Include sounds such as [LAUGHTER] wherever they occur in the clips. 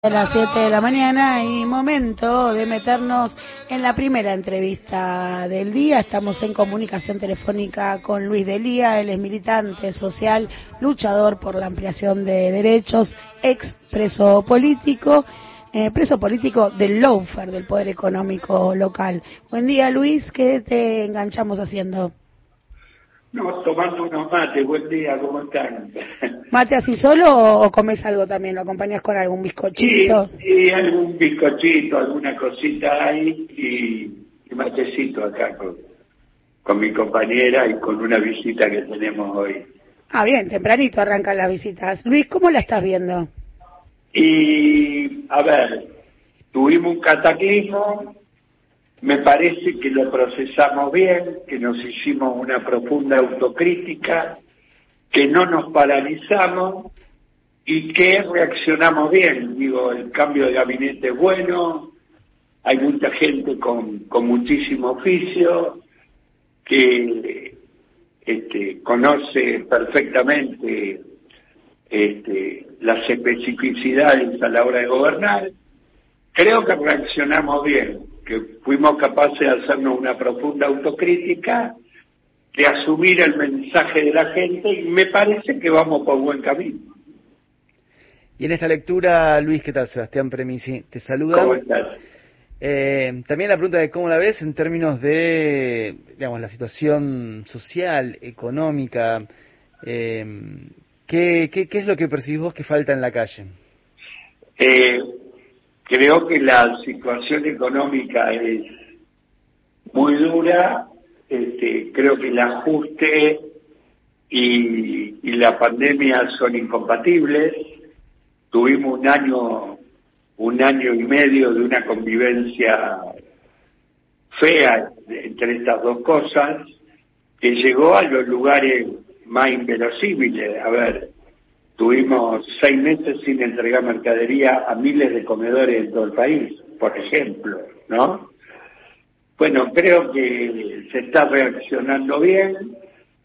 A las 7 de la mañana y momento de meternos en la primera entrevista del día. Estamos en comunicación telefónica con Luis Delía, él es militante social, luchador por la ampliación de derechos, ex preso político, eh, preso político del Loafer, del Poder Económico Local. Buen día Luis, ¿qué te enganchamos haciendo? No, tomando unos mates, buen día, ¿cómo están? [LAUGHS] ¿Mate así solo o comes algo también? ¿Lo acompañas con algún bizcochito? Sí, algún bizcochito, alguna cosita ahí y, matecito acá con, con mi compañera y con una visita que tenemos hoy. Ah, bien, tempranito arrancan las visitas. Luis, ¿cómo la estás viendo? Y, a ver, tuvimos un cataclismo, me parece que lo procesamos bien, que nos hicimos una profunda autocrítica, que no nos paralizamos y que reaccionamos bien. Digo, el cambio de gabinete es bueno, hay mucha gente con, muchísimo oficio que este, conoce perfectamente este, las especificidades a la hora de gobernar. Creo que reaccionamos bien que fuimos capaces de hacernos una profunda autocrítica, de asumir el mensaje de la gente y me parece que vamos por buen camino. Y en esta lectura, Luis, ¿qué tal? Sebastián Premisi te saluda. ¿Cómo estás? Eh, también la pregunta de cómo la ves en términos de, digamos, la situación social, económica. Eh, ¿qué, qué, qué es lo que percibís vos que falta en la calle? Eh, Creo que la situación económica es muy dura, este, creo que el ajuste y, la pandemia son incompatibles. Tuvimos un año, un año y medio de una convivencia fea entre estas dos cosas que llegó a los lugares más inverosímiles. A ver, Tuvimos seis meses sin entregar mercadería a miles de comedores en todo el país, por ejemplo, ¿no? Bueno, creo que se está reaccionando bien,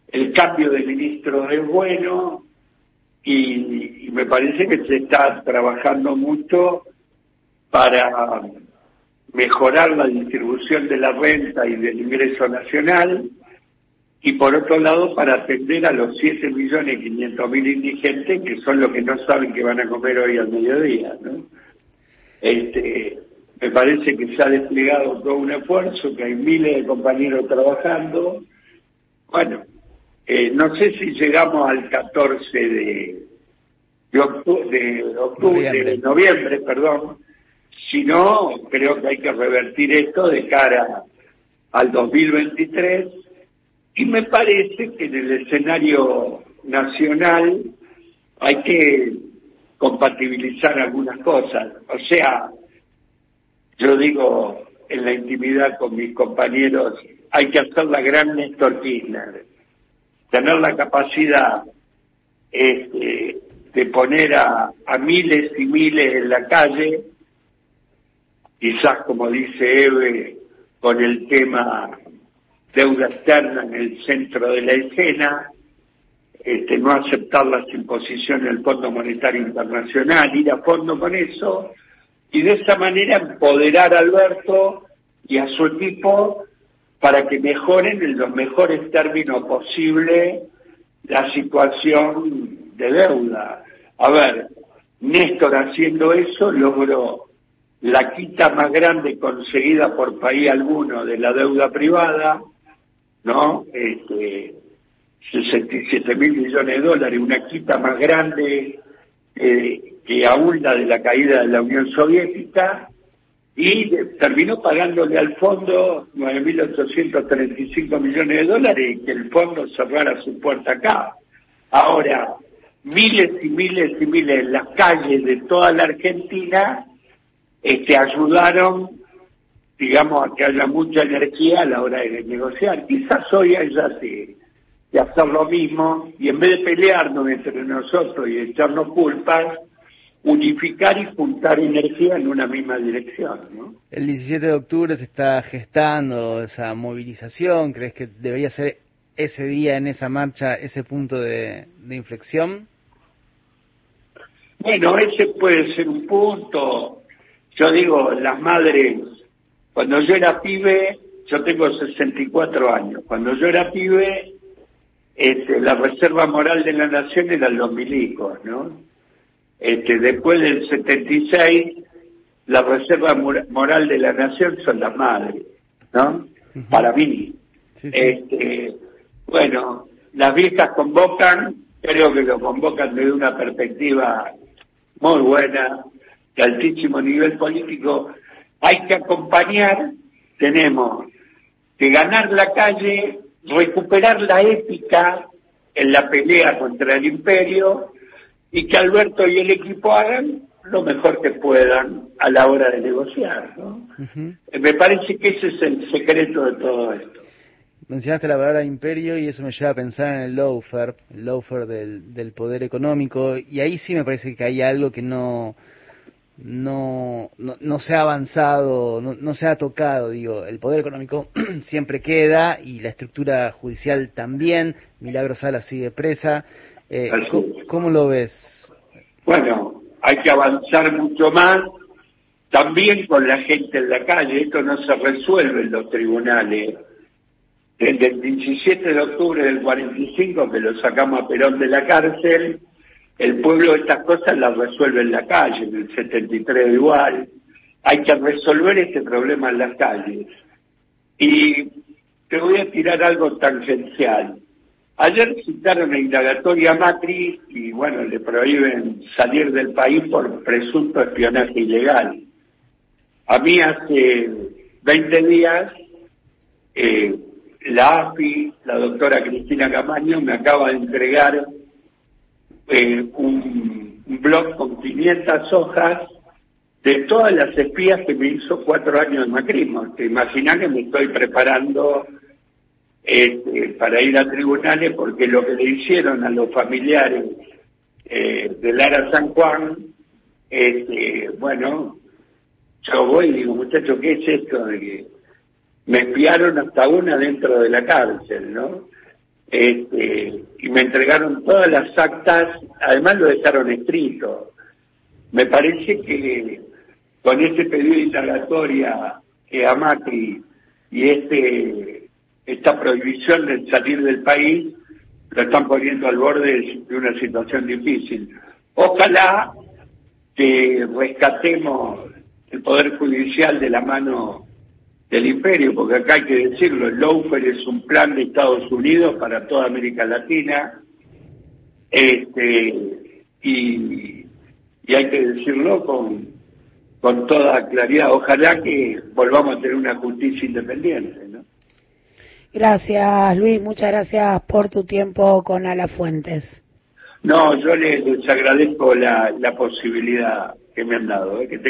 el cambio de ministro es bueno y, y me parece que se está trabajando mucho para mejorar la distribución de la renta y del ingreso nacional y por otro lado para atender a los 7 millones mil indigentes que son los que no saben que van a comer hoy al mediodía, ¿no? Este, me parece que se ha desplegado todo un esfuerzo, que hay miles de compañeros trabajando. Bueno, eh, no sé si llegamos al 14 de, de, octubre, de, octubre, de noviembre, perdón, si no, creo que hay que revertir esto de cara al 2023 y me parece que en el escenario nacional hay que compatibilizar algunas cosas. O sea, yo digo en la intimidad con mis compañeros, hay que hacer la gran Néstor Kirchner, tener la capacidad este, de poner a, a miles y miles en la calle, quizás como dice Eve, con el tema deuda externa en el centro de la escena, este, no aceptar las imposiciones del Fondo Monetario Internacional, ir a fondo con eso, y de esa manera empoderar a Alberto y a su equipo para que mejoren en los mejores términos posibles la situación de deuda. A ver, Néstor haciendo eso logró la quita más grande conseguida por país alguno de la deuda privada, ¿no? Este, 67 mil millones de dólares, una quita más grande eh, que aún la de la caída de la Unión Soviética, y terminó pagándole al fondo 9.835 millones de dólares y que el fondo cerrara su puerta acá. Ahora, miles y miles y miles en las calles de toda la Argentina este, ayudaron digamos, a que haya mucha energía a la hora de negociar. Quizás hoy haya de, de hacer lo mismo y en vez de pelearnos entre nosotros y echarnos culpas, unificar y juntar energía en una misma dirección. ¿no? El 17 de octubre se está gestando esa movilización. ¿Crees que debería ser ese día en esa marcha ese punto de, de inflexión? Bueno, ese puede ser un punto. Yo digo, las madres, cuando yo era pibe, yo tengo 64 años, cuando yo era pibe, este, la reserva moral de la nación eran los milicos, ¿no? Este, después del 76, la reserva moral de la nación son las madres, ¿no? Para mí. Este, bueno, las viejas convocan, creo que lo convocan desde una perspectiva muy buena, de altísimo nivel político. Hay que acompañar, tenemos que ganar la calle, recuperar la ética en la pelea contra el imperio y que Alberto y el equipo hagan lo mejor que puedan a la hora de negociar. ¿no? Me parece que ese es el secreto de todo esto. Mencionaste la palabra imperio y eso me lleva a pensar en el lawfare, el lawfare del, del poder económico, y ahí sí me parece que hay algo que no, no, no, se ha avanzado, no, no, se ha tocado, digo, el poder económico [CLEARS THROAT] siempre queda y la estructura judicial también, Milagro Sala sigue presa. Eh, ¿cómo, lo ves? Bueno, hay que avanzar mucho más, también con la gente en la calle, esto no se resuelve en los tribunales. Desde el 17 de octubre del 45 que lo sacamos a Perón de la cárcel, el pueblo estas cosas las resuelve en la calle, en el 73 igual. Hay que resolver este problema en las calles. Y te voy a tirar algo tangencial. Ayer citaron la indagatoria a Macri y bueno, le prohíben salir del país por presunto espionaje ilegal. A mí hace 20 días eh, la AFI, la doctora Cristina Camaño, me acaba de entregar eh, un, blog con 500 hojas de todas las espías que me hizo cuatro años de macrismo. Te imaginas que me estoy preparando este, para ir a tribunales porque lo que le hicieron a los familiares eh, de Lara San Juan, este, bueno, yo voy y digo, muchachos, ¿qué es esto de que me espiaron hasta una dentro de la cárcel, ¿no? Este, y me entregaron todas las actas, además lo dejaron escrito. Me parece que con este pedido de indagatoria que a y este esta prohibición de salir del país lo están poniendo al borde de una situación difícil. Ojalá que rescatemos el Poder Judicial de la mano del imperio, porque acá hay que decirlo, el Lawfare es un plan de Estados Unidos para toda América Latina, este, y, hay que decirlo con, con toda claridad. Ojalá que volvamos a tener una justicia independiente. ¿no? Gracias, Luis. Muchas gracias por tu tiempo con Alafuentes. No, yo les, agradezco la, la posibilidad que me han dado. ¿eh? Que